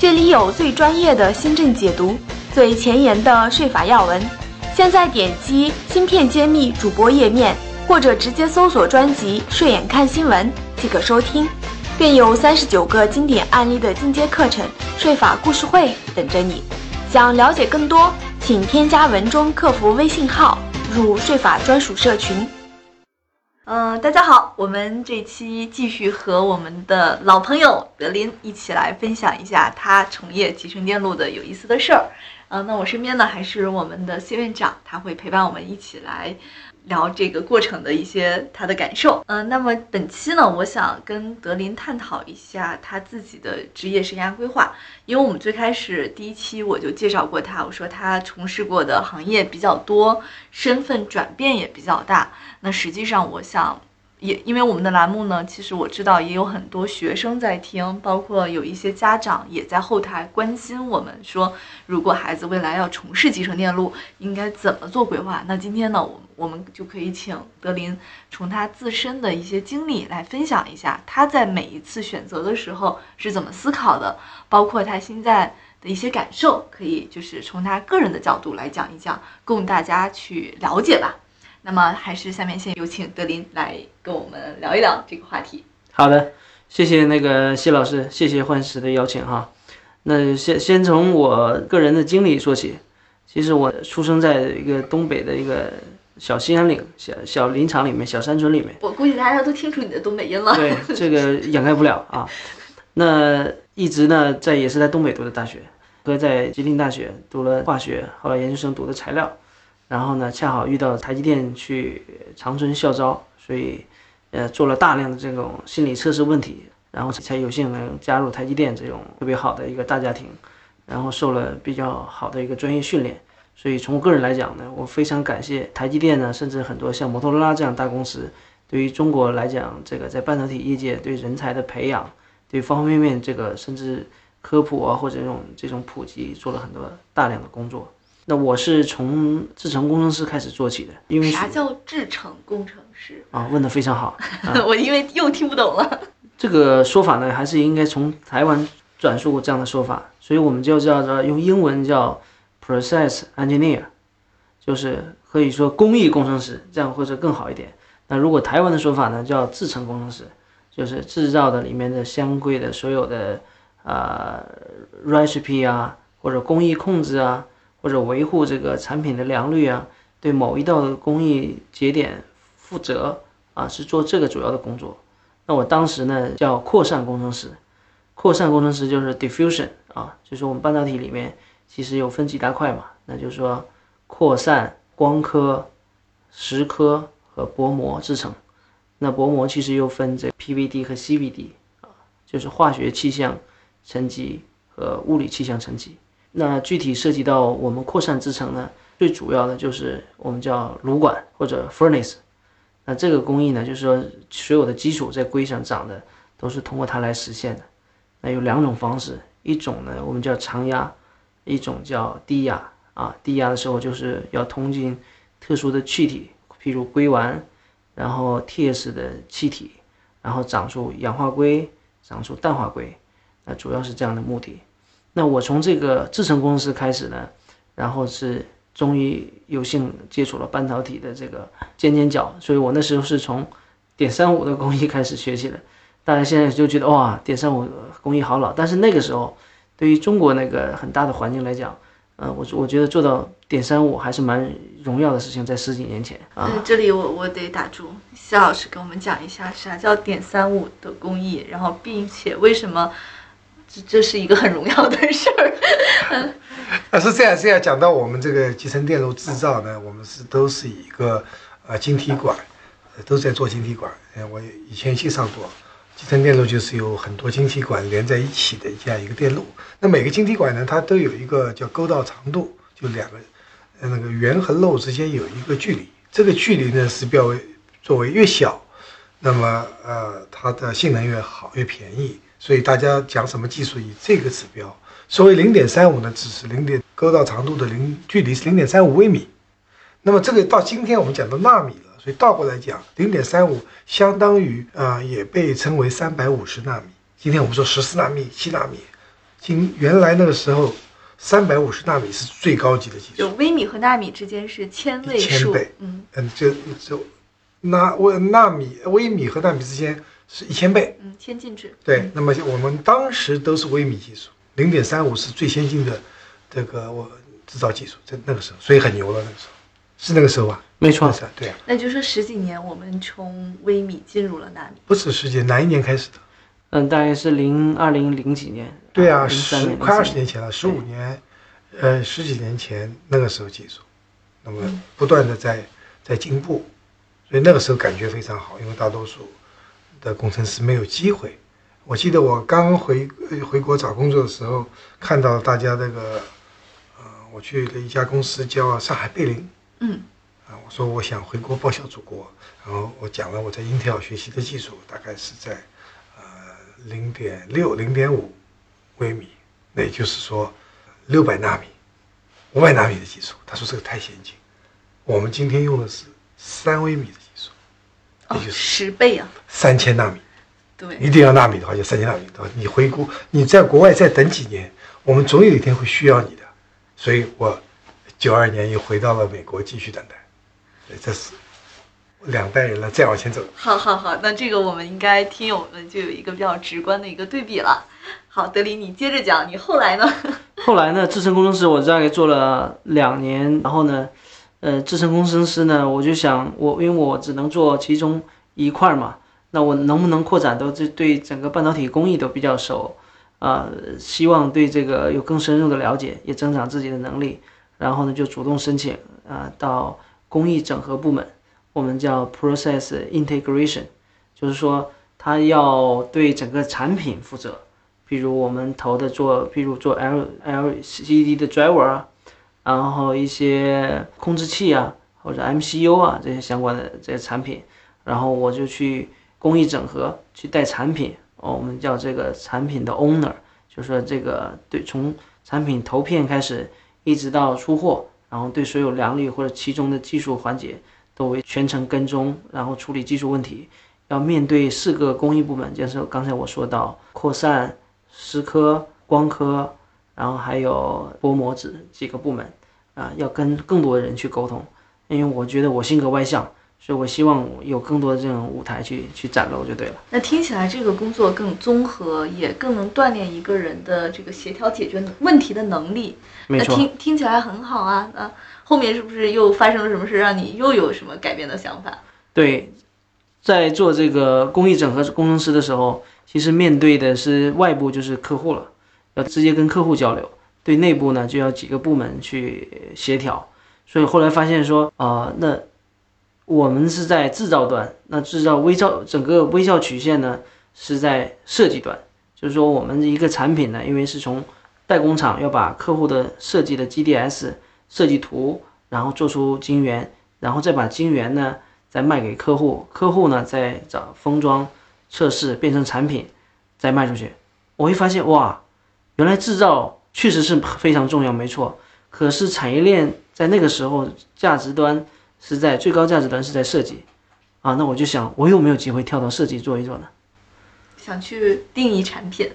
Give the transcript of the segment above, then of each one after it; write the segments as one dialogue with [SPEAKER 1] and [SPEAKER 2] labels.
[SPEAKER 1] 这里有最专业的新政解读，最前沿的税法要闻。现在点击“芯片揭秘”主播页面，或者直接搜索专辑“税眼看新闻”即可收听，更有三十九个经典案例的进阶课程——税法故事会等着你。想了解更多，请添加文中客服微信号，入税法专属社群。
[SPEAKER 2] 嗯，大家好，我们这期继续和我们的老朋友德林一起来分享一下他从业集成电路的有意思的事儿。嗯，那我身边呢还是我们的谢院长，他会陪伴我们一起来。聊这个过程的一些他的感受，嗯，那么本期呢，我想跟德林探讨一下他自己的职业生涯规划，因为我们最开始第一期我就介绍过他，我说他从事过的行业比较多，身份转变也比较大，那实际上我想。也因为我们的栏目呢，其实我知道也有很多学生在听，包括有一些家长也在后台关心我们，说如果孩子未来要从事集成电路，应该怎么做规划？那今天呢，我我们就可以请德林从他自身的一些经历来分享一下，他在每一次选择的时候是怎么思考的，包括他现在的一些感受，可以就是从他个人的角度来讲一讲，供大家去了解吧。那么，还是下面先有请德林来跟我们聊一聊这个话题。
[SPEAKER 3] 好的，谢谢那个谢老师，谢谢幻石的邀请哈。那先先从我个人的经历说起。其实我出生在一个东北的一个小兴安岭小小林场里面，小山村里面。
[SPEAKER 2] 我估计大家都听出你的东北音了。
[SPEAKER 3] 对，这个掩盖不了啊。那一直呢，在也是在东北读的大学，哥在吉林大学读了化学，后来研究生读的材料。然后呢，恰好遇到台积电去长春校招，所以，呃，做了大量的这种心理测试问题，然后才有幸能加入台积电这种特别好的一个大家庭，然后受了比较好的一个专业训练。所以从我个人来讲呢，我非常感谢台积电呢，甚至很多像摩托罗拉这样大公司，对于中国来讲，这个在半导体业界对人才的培养，对方方面面这个甚至科普啊或者这种这种普及做了很多大量的工作。那我是从制程工程师开始做起的，因为
[SPEAKER 2] 啥叫制程工程师
[SPEAKER 3] 啊？问的非常好，
[SPEAKER 2] 我因为又听不懂了。
[SPEAKER 3] 这个说法呢，还是应该从台湾转述这样的说法，所以我们就叫做用英文叫 process engineer，就是可以说工艺工程师，这样或者更好一点。那如果台湾的说法呢，叫制程工程师，就是制造的里面的相关的所有的呃 recipe 啊，或者工艺控制啊。或者维护这个产品的良率啊，对某一道工艺节点负责啊，是做这个主要的工作。那我当时呢叫扩散工程师，扩散工程师就是 diffusion 啊，就是我们半导体里面其实有分几大块嘛，那就是说扩散、光刻、蚀刻和薄膜制成。那薄膜其实又分这 PVD 和 CVD 啊，就是化学气象沉积和物理气象沉积。那具体涉及到我们扩散制程呢，最主要的就是我们叫炉管或者 furnace。那这个工艺呢，就是说所有的基础在硅上长的都是通过它来实现的。那有两种方式，一种呢我们叫常压，一种叫低压。啊，低压的时候就是要通进特殊的气体，譬如硅烷，然后铁式的气体，然后长出氧化硅，长出氮化硅。那主要是这样的目的。那我从这个制程公司开始呢，然后是终于有幸接触了半导体的这个尖尖角，所以我那时候是从点三五的工艺开始学习的。大家现在就觉得哇，点三五工艺好老，但是那个时候对于中国那个很大的环境来讲，呃，我我觉得做到点三五还是蛮荣耀的事情，在十几年前啊。
[SPEAKER 2] 这里我我得打住，谢老师给我们讲一下啥叫点三五的工艺，然后并且为什么。这这是一个很荣耀的事儿。
[SPEAKER 4] 啊，是这样，这样讲到我们这个集成电路制造呢，我们是都是一个呃晶体管，都在做晶体管。呃，我以前介绍过，集成电路就是有很多晶体管连在一起的这样一个电路。那每个晶体管呢，它都有一个叫沟道长度，就两个呃那个圆和漏之间有一个距离。这个距离呢是标为作为越小，那么呃它的性能越好，越便宜。所以大家讲什么技术以这个指标。所谓零点三五呢，只是零点沟道长度的零距离是零点三五微米。那么这个到今天我们讲到纳米了，所以倒过来讲，零点三五相当于呃也被称为三百五十纳米。今天我们说十四纳米、七纳米，今原来那个时候三百五十纳米是最高级的技术，
[SPEAKER 2] 就微米和纳米之间是千位数
[SPEAKER 4] 千倍，
[SPEAKER 2] 嗯
[SPEAKER 4] 嗯，就就纳微纳米微米和纳米之间是一千倍。
[SPEAKER 2] 嗯，先进制。
[SPEAKER 4] 对，那么我们当时都是微米技术，零点三五是最先进的这个我制造技术，在那个时候，所以很牛了。那个时候是那个时候吧？
[SPEAKER 3] 没错
[SPEAKER 4] 是，啊，对啊，
[SPEAKER 2] 那就说十几年，我们从微米进入了纳米。
[SPEAKER 4] 不止十几，哪一年开始的？
[SPEAKER 3] 嗯，大概是零二零零几年，
[SPEAKER 4] 对啊，十快二十
[SPEAKER 3] 04
[SPEAKER 4] 年前了，十五年，呃，十几年前那个时候技术，那么不断的在在进步，所以那个时候感觉非常好，因为大多数的工程师没有机会。我记得我刚回呃回国找工作的时候，看到大家那个，呃，我去了一家公司叫上海贝林，
[SPEAKER 2] 嗯。
[SPEAKER 4] 啊，我说我想回国报效祖国，然后我讲了我在英特尔学习的技术，大概是在呃零点六、零点五微米，那也就是说六百纳米、五百纳米的技术。他说这个太先进，我们今天用的是三微米的技术，
[SPEAKER 2] 十倍啊！
[SPEAKER 4] 三千纳米。
[SPEAKER 2] 对，
[SPEAKER 4] 一定要纳米的话，就三千纳米的话，你回国，你在国外再等几年，我们总有一天会需要你的。所以我九二年又回到了美国继续等待。对，这是两代人了，再往前走。
[SPEAKER 2] 好好好，那这个我们应该听友们就有一个比较直观的一个对比了。好，德林，你接着讲，你后来呢？
[SPEAKER 3] 后来呢，制程工程师我大概做了两年，然后呢，呃，制程工程师呢，我就想我因为我只能做其中一块儿嘛，那我能不能扩展到这对整个半导体工艺都比较熟，啊、希望对这个有更深入的了解，也增长自己的能力，然后呢就主动申请啊、到工艺整合部门，我们叫 Process Integration，就是说他要对整个产品负责。比如我们投的做，比如做 L LCD 的 driver 啊，然后一些控制器啊，或者 MCU 啊这些相关的这些产品，然后我就去工艺整合，去带产品，哦，我们叫这个产品的 owner，就是说这个对从产品投片开始，一直到出货，然后对所有良率或者其中的技术环节都为全程跟踪，然后处理技术问题。要面对四个工艺部门，就是刚才我说到扩散、蚀刻、光刻，然后还有薄膜纸几个部门啊，要跟更多的人去沟通。因为我觉得我性格外向，所以我希望有更多的这种舞台去去展露就对了。
[SPEAKER 2] 那听起来这个工作更综合，也更能锻炼一个人的这个协调解决问题的能力。那
[SPEAKER 3] 没错，
[SPEAKER 2] 听听起来很好啊。那后面是不是又发生了什么事，让你又有什么改变的想法？
[SPEAKER 3] 对，在做这个工艺整合工程师的时候，其实面对的是外部就是客户了，要直接跟客户交流；对内部呢，就要几个部门去协调。所以后来发现说，啊、那我们是在制造端，那制造微造整个微笑曲线呢是在设计端，就是说我们一个产品呢，因为是从代工厂要把客户的设计的 GDS 设计图，然后做出晶圆，然后再把晶圆呢再卖给客户，客户呢再找封装、测试变成产品，再卖出去。我会发现哇，原来制造确实是非常重要，没错。可是产业链在那个时候价值端是在最高价值端是在设计，啊，那我就想我有没有机会跳到设计做一做呢？
[SPEAKER 2] 想去定义产品，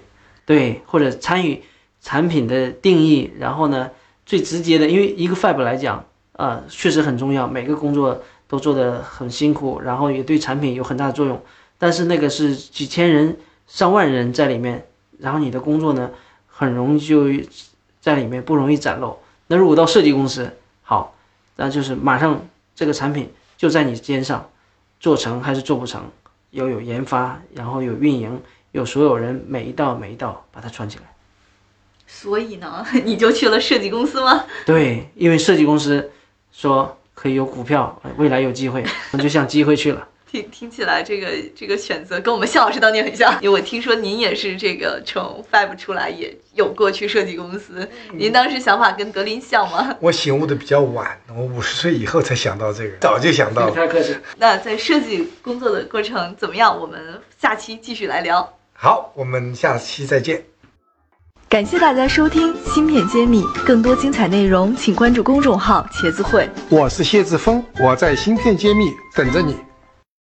[SPEAKER 3] 对，或者参与产品的定义，然后呢，最直接的，因为一个 Fab 来讲，呃，确实很重要，每个工作都做得很辛苦，然后也对产品有很大的作用。但是那个是几千人、上万人在里面，然后你的工作呢，很容易就在里面不容易展露。那如果到设计公司，好，那就是马上这个产品就在你肩上，做成还是做不成，要有研发，然后有运营，有所有人每一道每一道把它串起来。
[SPEAKER 2] 所以呢，你就去了设计公司吗？
[SPEAKER 3] 对，因为设计公司说可以有股票，呃未来有机会，那就向机会去了。
[SPEAKER 2] 听听起来这个这个选择跟我们谢老师当年很像，因为我听说您也是这个从 Fab 出来，也有过去设计公司。您当时想法跟德林像吗？
[SPEAKER 4] 我醒悟的比较晚，我五十岁以后才想到这个，早就想到了。
[SPEAKER 3] 太客气。
[SPEAKER 2] 那在设计工作的过程怎么样？我们下期继续来聊。
[SPEAKER 4] 好，我们下期再见。
[SPEAKER 2] 感谢大家收听《芯片揭秘》，更多精彩内容请关注公众号“茄子会”。
[SPEAKER 4] 我是谢志峰，我在芯片揭秘等着你。